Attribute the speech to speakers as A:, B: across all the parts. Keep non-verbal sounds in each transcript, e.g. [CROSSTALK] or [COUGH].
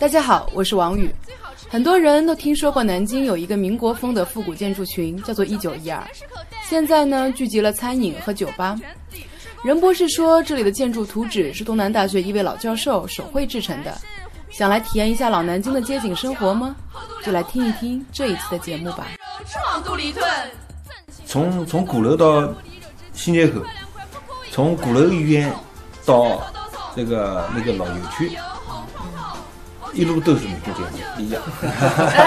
A: 大家好，我是王宇。很多人都听说过南京有一个民国风的复古建筑群，叫做一九一二。现在呢，聚集了餐饮和酒吧。任博士说，这里的建筑图纸是东南大学一位老教授手绘制成的。想来体验一下老南京的街景生活吗？就来听一听这一期的节目吧。
B: 从从鼓楼到新街口，从鼓楼医院到那个那个老油区，一路都是民族建筑，一样。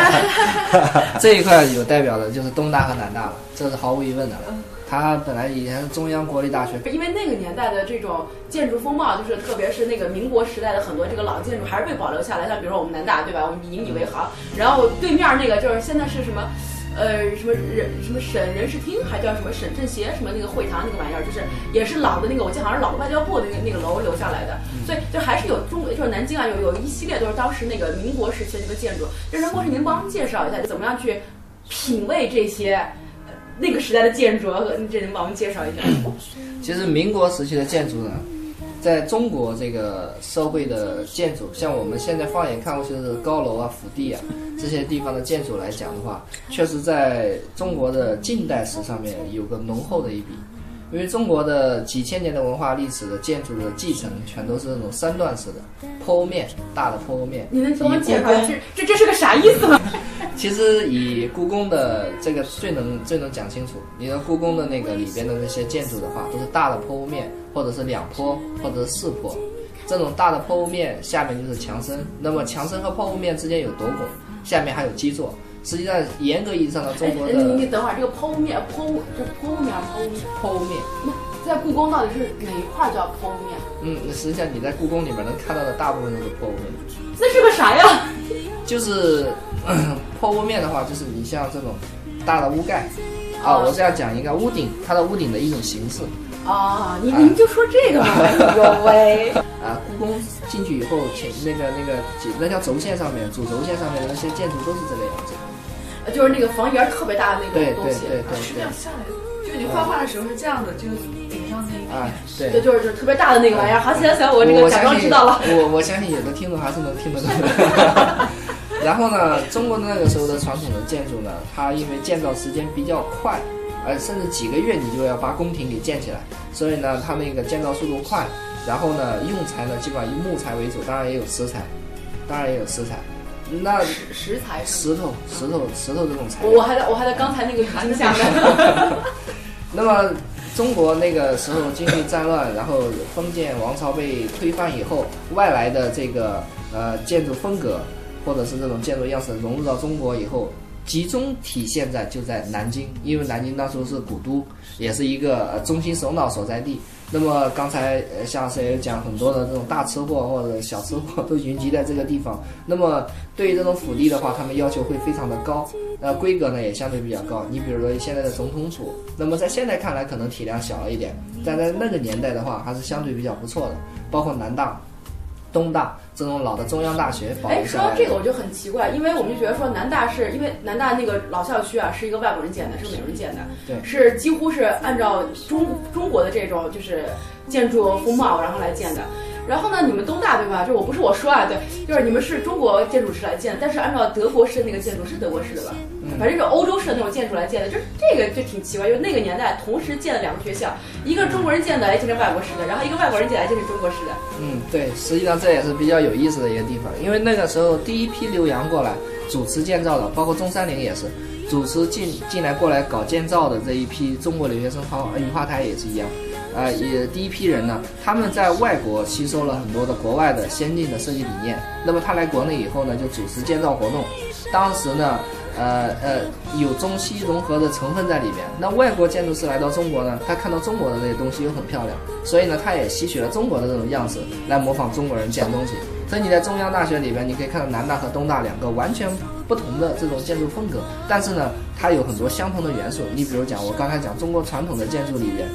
B: [LAUGHS]
C: 这一块有代表的就是东大和南大了，这是毫无疑问的了。它本来以前是中央国立大学，
A: 因为那个年代的这种建筑风貌，就是特别是那个民国时代的很多这个老建筑还是被保留下来，像比如说我们南大，对吧？我们引以为豪。然后对面那个就是现在是什么，呃，什么人什么省人事厅，还叫什么省政协什么那个会堂那个玩意儿，就是也是老的那个，我记得好像是老的外交部那个那个楼留下来的。所以就还是有中国，就是南京啊，有有一系列都是当时那个民国时期的那个建筑。就任博士，您帮我们介绍一下，怎么样去品味这些？那个时代的建筑，这您帮我们介绍一下？
C: 其实民国时期的建筑呢，在中国这个社会的建筑，像我们现在放眼看过去的高楼啊、府邸啊这些地方的建筑来讲的话，确实在中国的近代史上面有个浓厚的一笔。因为中国的几千年的文化历史的建筑的继承，全都是那种三段式的坡面，大的坡面。
A: 你能给我解释这这这是个啥意思吗？
C: 其实以故宫的这个最能最能讲清楚。你的故宫的那个里边的那些建筑的话，都是大的坡屋面，或者是两坡，或者是四坡。这种大的坡屋面下面就是墙身，那么墙身和坡屋面之间有斗拱，下面还有基座。实际上，严格意义上的中国的，
A: 你你等会儿，这个剖屋面，剖屋这剖屋面，剖屋面，
C: 剖屋面。
A: 那在故宫到底是哪一块叫剖屋面？
C: 嗯，那实际上你在故宫里面能看到的大部分都是剖屋面。
A: 那是个啥呀？
C: 就是 [COUGHS] 破屋面的话，就是你像这种大的屋盖啊，我这样讲一个屋顶，它的屋顶的一种形式。
A: 啊，您您就说这个吧，哎呦喂！[LAUGHS]
C: 啊，故宫进去以后，前那个那个那条轴线上面，主轴线上面的那些建筑都是这个样子。
A: 就是那个房檐特别大的那
C: 个东西，对对对
D: 是这样下来的。就你画画的时候是这样的，就顶上那个。啊，对。
C: 对，
A: 就是就是特别大的那个玩意儿。好，行行，我这个假装知道了。
C: 我我相信有的听众还是能听得懂。[LAUGHS] 然后呢，中国的那个时候的传统的建筑呢，它因为建造时间比较快，呃，甚至几个月你就要把宫廷给建起来，所以呢，它那个建造速度快。然后呢，用材呢基本上以木材为主，当然也有石材，当然也有石材。那
A: 石石材，
C: 石头，石头，石头这种材
A: 料。我还在我还在刚才那个语境下面。[LAUGHS]
C: 那么中国那个时候经历战乱，然后封建王朝被推翻以后，外来的这个呃建筑风格或者是这种建筑样式融入到中国以后，集中体现在就在南京，因为南京当初是古都，也是一个中心首脑所在地。那么刚才呃夏老师也讲很多的这种大吃货或者小吃货都云集在这个地方。那么对于这种府地的话，他们要求会非常的高，那规格呢也相对比较高。你比如说现在的总统府，那么在现在看来可能体量小了一点，但在那个年代的话还是相对比较不错的，包括南大。东大这种老的中央大学，
A: 哎，说到这个我就很奇怪，因为我们就觉得说南大是因为南大那个老校区啊是一个外国人建的，是美国人建的，
C: 对，
A: 是几乎是按照中中国的这种就是建筑风貌然后来建的。然后呢，你们东大对吧？就我不是我说啊，对，就是你们是中国建筑师来建，但是按照德国式的那个建筑是德国式的吧？反正是欧洲式的那种建筑来建的，就是这个就挺奇怪，就那个年代同时建了两个学校，一个中国人建的来建成外国式的，然后一个外国人建来建成中国式的。
C: 嗯，对，实际上这也是比较有意思的一个地方，因为那个时候第一批留洋过来主持建造的，包括中山陵也是主持进进来过来搞建造的这一批中国留学生，好，雨花台也是一样。呃，也第一批人呢，他们在外国吸收了很多的国外的先进的设计理念。那么他来国内以后呢，就主持建造活动。当时呢，呃呃，有中西融合的成分在里面。那外国建筑师来到中国呢，他看到中国的那些东西又很漂亮，所以呢，他也吸取了中国的这种样式来模仿中国人建东西。所以你在中央大学里边，你可以看到南大和东大两个完全不同的这种建筑风格，但是呢，它有很多相同的元素。你比如讲，我刚才讲中国传统的建筑里边。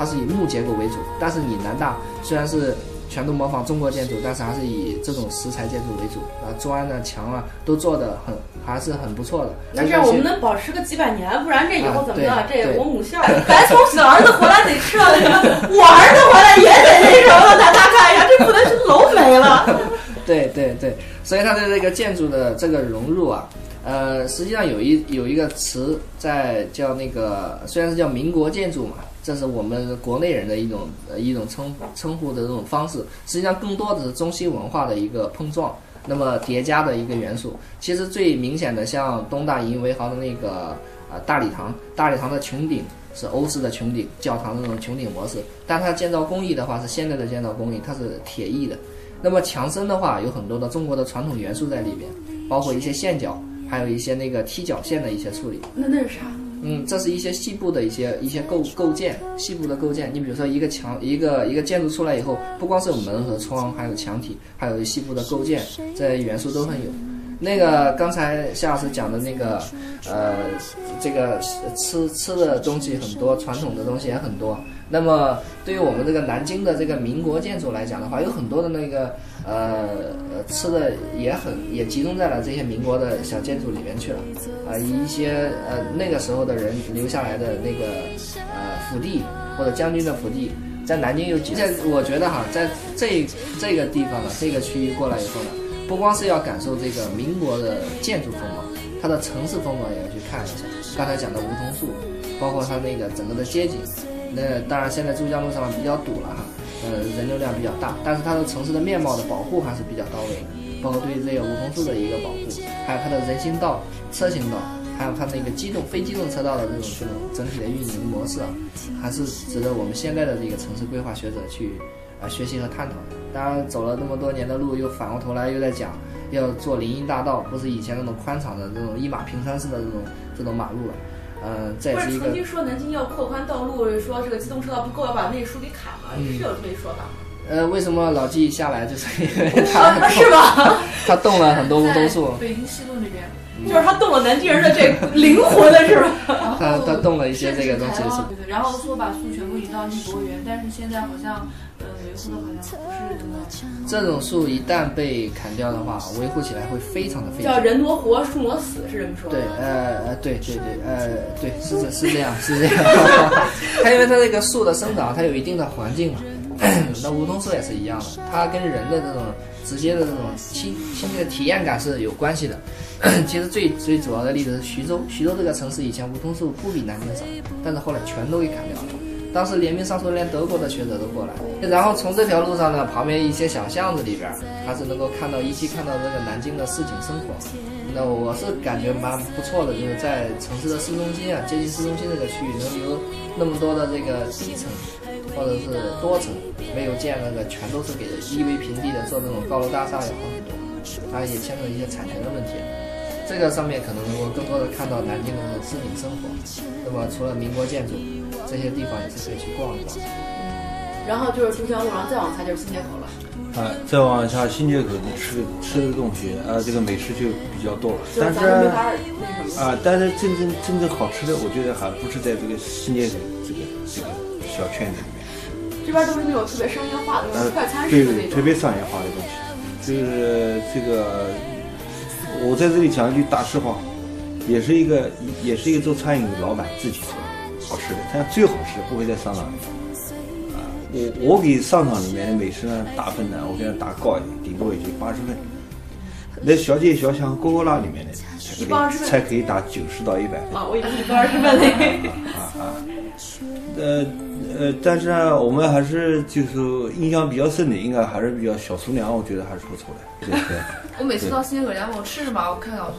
C: 它是以木结构为主，但是你南大虽然是全都模仿中国建筑，但是还是以这种石材建筑为主啊，砖啊、墙啊都做的很还是很不错的。
A: 那这样我们能保持个几百年，不然这以后怎么样？这我母校，咱从小儿子回来得吃了什么？我儿子回来也得那什么了，南大看一下，[LAUGHS] 这不能是楼没了。
C: 对对对，所以它的这个建筑的这个融入啊，呃，实际上有一有一个词在叫那个，虽然是叫民国建筑嘛，这是我们国内人的一种呃一种称称呼的这种方式，实际上更多的是中西文化的一个碰撞，那么叠加的一个元素。其实最明显的，像东大银维豪的那个呃大礼堂，大礼堂的穹顶是欧式的穹顶，教堂的那种穹顶模式，但它建造工艺的话是现代的建造工艺，它是铁艺的。那么墙身的话，有很多的中国的传统元素在里边，包括一些线角，还有一些那个踢脚线的一些处理。
A: 那那是啥？
C: 嗯，这是一些细部的一些一些构构建，细部的构建。你比如说一个墙，一个一个建筑出来以后，不光是有门和窗，还有墙体，还有细部的构建，这些元素都很有。那个刚才夏老师讲的那个，呃，这个吃吃的东西很多，传统的东西也很多。那么对于我们这个南京的这个民国建筑来讲的话，有很多的那个呃吃的也很也集中在了这些民国的小建筑里面去了，啊、一些呃那个时候的人留下来的那个呃府邸或者将军的府邸，在南京有几，在我觉得哈，在这这个地方呢，这个区域过来以后呢，不光是要感受这个民国的建筑风貌，它的城市风貌也要去看一下。刚才讲的梧桐树，包括它那个整个的街景。那当然，现在珠江路上比较堵了哈，呃，人流量比较大，但是它的城市的面貌的保护还是比较到位的，包括对这个梧桐树的一个保护，还有它的人行道、车行道，还有它那个机动、非机动车道的这种这种整体的运营模式啊，还是值得我们现在的这个城市规划学者去啊学习和探讨。当然，走了那么多年的路，又反过头来又在讲要做林荫大道，不是以前那种宽敞的这种一马平川式的这种这种马路了。嗯，
A: 不是曾经说南京要扩宽道路，说这个机动车道不够，要把那树给砍了，
C: 嗯
A: 是有这么一说法吗？
C: 呃，为什么老纪一下来就是 [LAUGHS] 因为他
A: 是吧？[LAUGHS]
C: 他动了很多梧桐树，
D: 北京西路那边，
A: 就是他动了南京人的这 [LAUGHS] 灵魂了，是吧？
C: 他他动了一些这个东西
D: 然后说把树全部移到艺博园，但是现在好像
C: 这种树一旦被砍掉的话，维护起来会非常的费
A: 叫。人挪活，树挪死，是这么说的。
C: 对，呃呃，对对对，呃对，是这是这样是这样。[LAUGHS] 它因为它这个树的生长，它有一定的环境嘛。[CLEARS THROAT] 那梧桐树也是一样的，它跟人的这种直接的这种亲亲切的体验感是有关系的。[CLEARS THROAT] 其实最最主要的例子是徐州，徐州这个城市以前梧桐树不比南京少，但是后来全都给砍掉了。当时联名上说连德国的学者都过来，然后从这条路上呢，旁边一些小巷子里边，还是能够看到依稀看到这个南京的市井生活。那我是感觉蛮不错的，就是在城市的市中心啊，接近市中心这个区域，能留那么多的这个低层或者是多层，没有建那个全都是给夷为平地的做那种高楼大厦也好很多，当然也牵扯一些产权的问题。这个上面可能能够更多的看到南京的市井生活。那么除了民国建筑，这些地方也是可以去逛一逛。
A: 然后就是珠江路，然后再往下就是新街口了，
B: 啊，再往下新街口的吃吃的东西啊，这个美食就比较多了。但是
A: 没法那什么。
B: 啊，但是真正真正好吃的，我觉得还不是在这个新街口这个这个小圈子里面。
A: 这边都是那种特别商业化的那
B: 呃
A: 种快餐，
B: 对
A: 式的那，种。
B: 特别商业化的东西，就是这个，我在这里讲一句大实话，也是一个也是一个做餐饮的老板自己好吃的，但最好吃不会在商场里。啊，我我给商场里面的美食呢打分呢，我给它打高一点，顶多也就八十分。那小街小巷、勾勾拉里面的才可以才可以打九十到一百分。
A: 啊，我以为你多少是问嘞。
B: 啊啊，呃呃，但是呢，我们还是就是印象比较深的，应该还是比较小厨娘，我觉得还是不错的。对对，[LAUGHS]
D: 我每次到新街口，家问我吃什么，我看看，我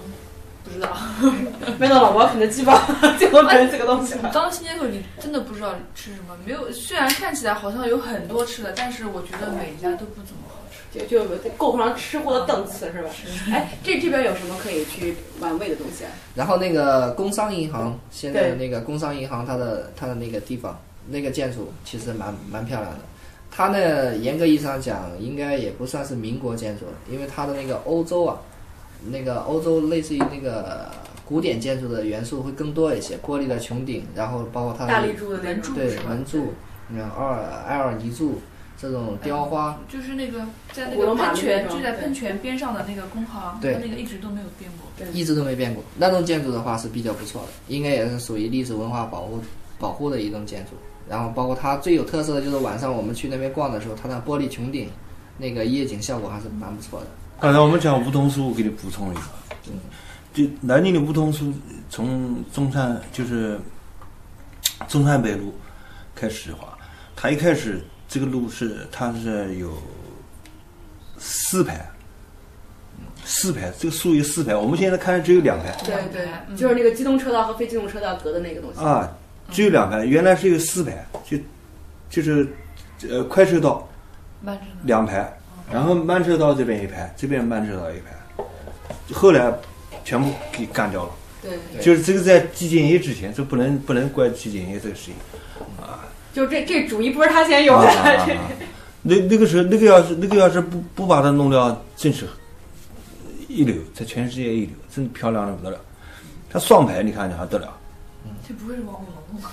D: 知道。
A: 麦当劳、肯德基吧，最后变成这个东西了。
D: 到了新街口，你真的不知道吃什么。没有，虽然看起来好像有很多吃的，但是我觉得每一家都不怎么好吃。
A: 就就够不上吃货的档次是吧？哎，这这边有什么可以去玩味的东西啊？
C: 然后那个工商银行，现在的那个工商银行，它的它的那个地方，那个建筑其实蛮蛮漂亮的。它呢，严格意义上讲，应该也不算是民国建筑了，因为它的那个欧洲啊，那个欧洲类似于那个古典建筑的元素会更多一些，玻璃的穹顶，然后包括它的
A: 大力柱
C: 对门柱，你看阿尔埃尔尼柱这种雕花，
D: 就是那个在那个喷泉，就在喷泉边上的那个工行，
C: 对
D: 它那个一直都没有变过。
C: 对一直都没变过。那栋建筑的话是比较不错的，应该也是属于历史文化保护保护的一栋建筑。然后包括它最有特色的就是晚上我们去那边逛的时候，它那玻璃穹顶，那个夜景效果还是蛮不错的。
B: 刚才我们讲梧桐树，我给你补充一个，就南京的梧桐树，从中山就是中山北路开始的话，它一开始这个路是它是有四排，四排，这个树有四排，我们现在看只有两排。
A: 对对
D: 嗯，
A: 就是那个机动车道和非机动车道隔的那个东西。
B: 啊，只有两排，原来是有四排，就就是呃快车道
D: 慢车道。
B: 两排，然后慢车道这边一排，这边慢车道一排，后来全部给干掉了。
A: 对，
B: 就是这个在季建业之前，这不能不能怪季建业这个事情啊。
A: 就这这主意不是他先有的，
B: 啊啊啊啊那那个时候，那个要是那个要是不不把它弄掉，真是一流，在全世界一流，真漂亮的不得了。它双排，你看你还得了？
D: 这不会是王五龙吧？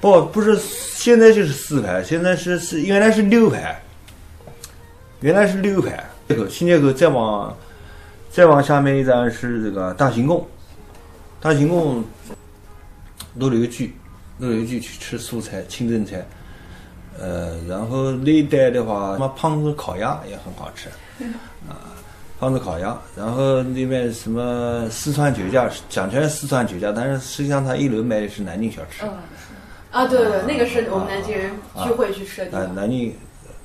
B: 不，不是，现在就是四排，现在是是原来是六排，原来是六排。这个新街口再往再往下面一站是这个大行宫，大行宫楼里有剧，楼里有剧去吃素菜、清真菜，呃，然后那一带的话，什么胖子烤鸭也很好吃，啊，胖子烤鸭，然后那边什么四川酒家，讲起来四川酒家，但是实际上它一楼卖的是南京小吃。
D: 嗯，
A: 啊，对对对，那个是我们南京人聚会去吃的地
B: 啊，南京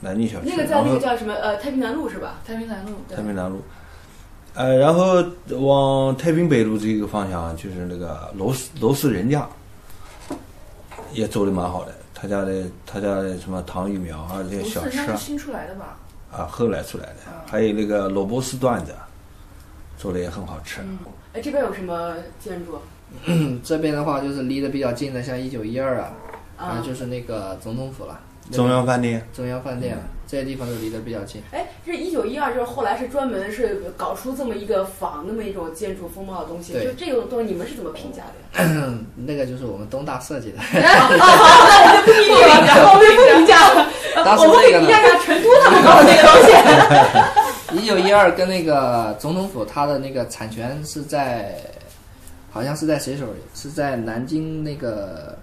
B: 南京小吃，
A: 那个在那个叫什么呃太平南路是吧？
D: 太平南路。
B: 太平南路，呃，然后往太平北路这个方向就是那个罗氏罗氏人家，也做的蛮好的。他家的他家的什么糖芋苗啊，这些小吃
D: 新出来的吧？
B: 啊，后来出来的，还有那个萝卜丝段子，做的也很好吃。
A: 哎，这边有什么建筑
C: 嗯这边的话就是离得比较近的，像一九一二啊，啊
A: 啊？
C: 就是那个总统府了，
B: 中央饭店，
C: 中央饭店啊，这些地方都离得比较近。
A: 哎，这一九一二就是后来是专门是搞出这么一个仿那么一种建筑风貌的东西，就这种东西你们是怎么评价的呀？[COUGHS]
C: 那个就是我们东大设计的，
A: 那我就不评价，我们不评价了，我们评价一下成都他们搞的那个东西。
C: 一九一二跟那个总统府，它的那个产权是在，好像是在谁手里？是在南京那个，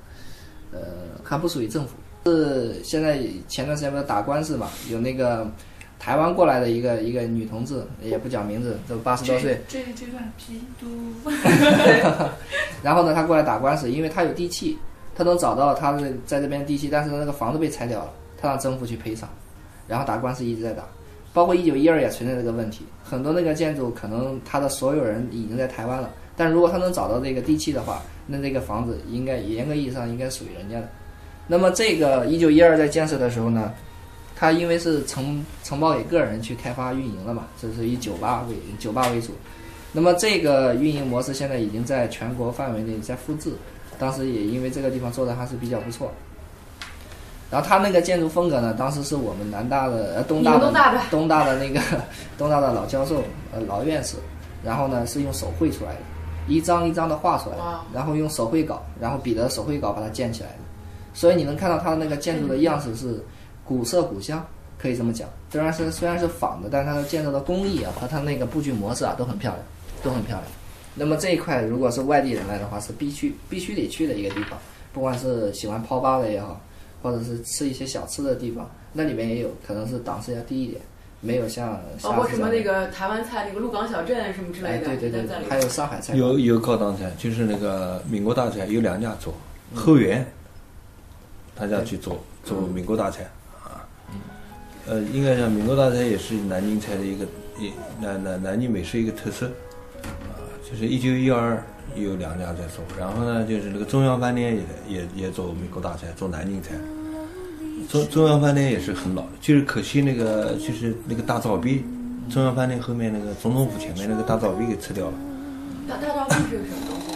C: 呃，还不属于政府。是现在前段时间不是打官司嘛？有那个台湾过来的一个一个女同志，也不讲名字，都八十多岁。
D: 这这这段批读。[LAUGHS]
C: 然后呢，她过来打官司，因为她有地契，她能找到她的在这边地契，但是那个房子被拆掉了，她让政府去赔偿，然后打官司一直在打。包括一九一二也存在这个问题，很多那个建筑可能它的所有人已经在台湾了，但如果他能找到这个地契的话，那这个房子应该严格意义上应该属于人家的。那么这个一九一二在建设的时候呢，它因为是承承包给个人去开发运营了嘛，这是以酒吧为酒吧为主。那么这个运营模式现在已经在全国范围内在复制，当时也因为这个地方做的还是比较不错。然后它那个建筑风格呢，当时是我们南大的呃东大的
A: 东大的
C: 东大的那个 [LAUGHS] 东大的老教授呃老院士，然后呢是用手绘出来的，一张一张的画出来的，然后用手绘稿，然后笔的手绘稿把它建起来的，所以你能看到它的那个建筑的样式是古色古香，可以这么讲。虽然是虽然是仿的，但它的建筑的工艺啊和它那个布局模式啊都很漂亮，都很漂亮。那么这一块如果是外地人来的话，是必须必须得去的一个地方，不管是喜欢泡吧的也好，或者是吃一些小吃的地方，那里面也有可能是档次要低一点，没有像
A: 包括什么那
C: 个
A: 个台湾菜那个鹿港小镇什么之
C: 哎
A: 类的，
C: 对对。对还有上海菜
B: 有有高档菜，就是那个民国大菜有两家做，
C: 嗯。
B: 后园，他家去做做民国大菜啊，呃，应该讲民国大菜也是南京菜的一个一南南南京美食一个特色啊，就是一九一二有两家在做，然后呢就是那个中央饭店也也也做民国大菜，做南京菜。中中央饭店也是很老的，就是可惜那个就是那个大灶壁，中央饭店后面那个总统府前面那个大灶壁给拆掉了。
A: 大大招壁是个什么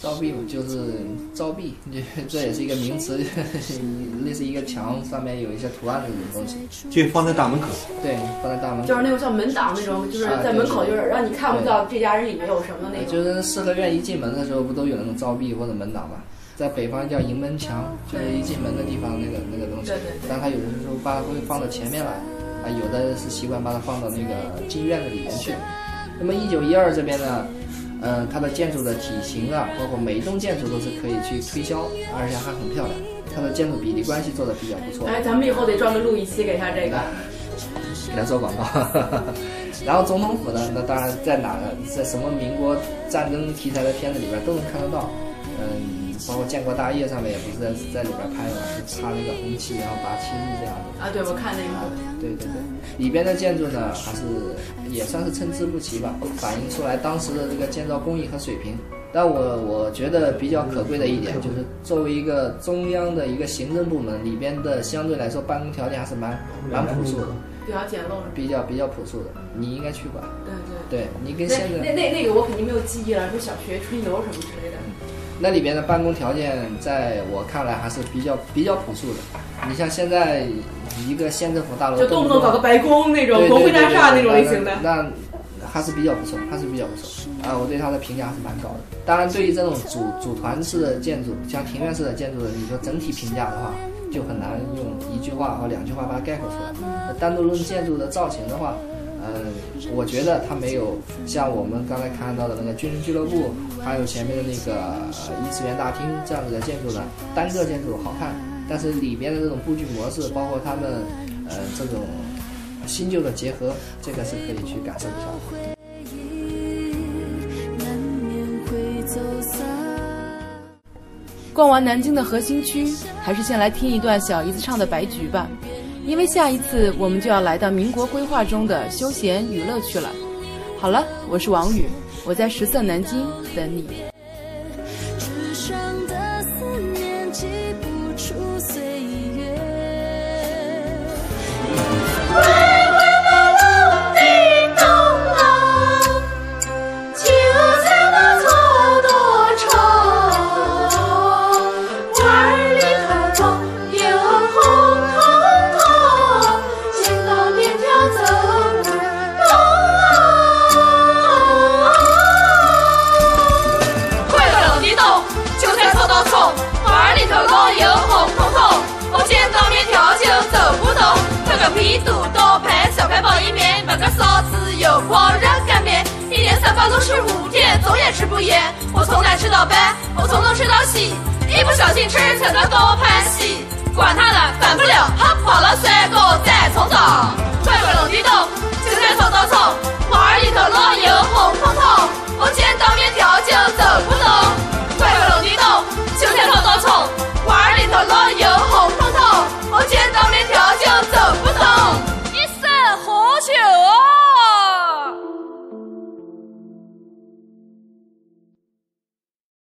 C: 招壁就是招壁，这也是一个名词，[LAUGHS] 类似一个墙上面有一些图案的这种东西。
B: 就放在大门口，
C: 对，放在大门口。
A: 就是那种像门挡那种，就是在门口，就是让你看不到这家人里面有什么那种。
C: 就是四合院一进门的时候，不都有那种招壁或者门挡吗？在北方叫迎门墙，就是一进门的地方那个那个东西
A: 对对对。
C: 但它有的时候把它会放到前面来，啊，有的是习惯把它放到那个进院子里面去。那么一九一二这边呢，呃，它的建筑的体型啊，包括每一栋建筑都是可以去推销，而且还很漂亮。它的建筑比例关系做的比较不错。
A: 哎，咱们以后得专门录一期给他这个。
C: 给他做广告。[LAUGHS] 然后总统府呢，那当然在哪个？在什么民国战争题材的片子里边都能看得到。嗯，包括建国大业上面也不是在在里边拍的嘛，是插那个红旗，然后拔旗子这样的。
A: 啊，对，我看那
C: 啊
A: 个，，
C: 对对对，里边的建筑呢，还是也算是参差不齐吧，反映出来当时的这个建造工艺和水平。但我我觉得比较可贵的一点，就是作为一个中央的一个行政部门，里边的相对来说办公条件还是蛮蛮朴素的，
A: 比较简陋。
C: 比较比较朴素的。你应该去过，
A: 对对。
C: 对你跟
A: 那
C: 现在
A: 那那那个我肯定没有记忆了，说小学春游什么之类的。
C: 那里边的办公条件，在我看来还是比较比较朴素的。你像现在一个县政府大楼，
A: 就动不动搞个白宫那种国会大厦那种类型的。
C: 那那还是比较不错，还是比较不错啊！我对它的评价还是蛮高的。当然，对于这种组组团式的建筑，像庭院式的建筑的，你说整体评价的话，就很难用一句话或两句话把它概括出来。单独论建筑的造型的话，嗯，我觉得它没有像我们刚才看到的那个军人俱乐部，还有前面的那个呃一次元大厅这样子的建筑呢，单个建筑好看，但是里边的这种布局模式，包括他们呃这种新旧的结合，这个是可以去感受一下的。
A: 逛完南京的核心区，还是先来听一段小姨子唱的《白菊》吧，因为下一次我们就要来到民国规划中的休闲娱乐区了。好了，我是王宇，我在十色南京等你。
E: 烟我从来吃到北我从东吃到西一不小心吃成了多潘西管他呢反不了喝饱了睡觉再从早乖乖隆地咚韭菜炒大葱花儿里头落油红彤彤我见到面条就走不动乖乖隆地咚韭菜炒大葱花儿里头落油红彤彤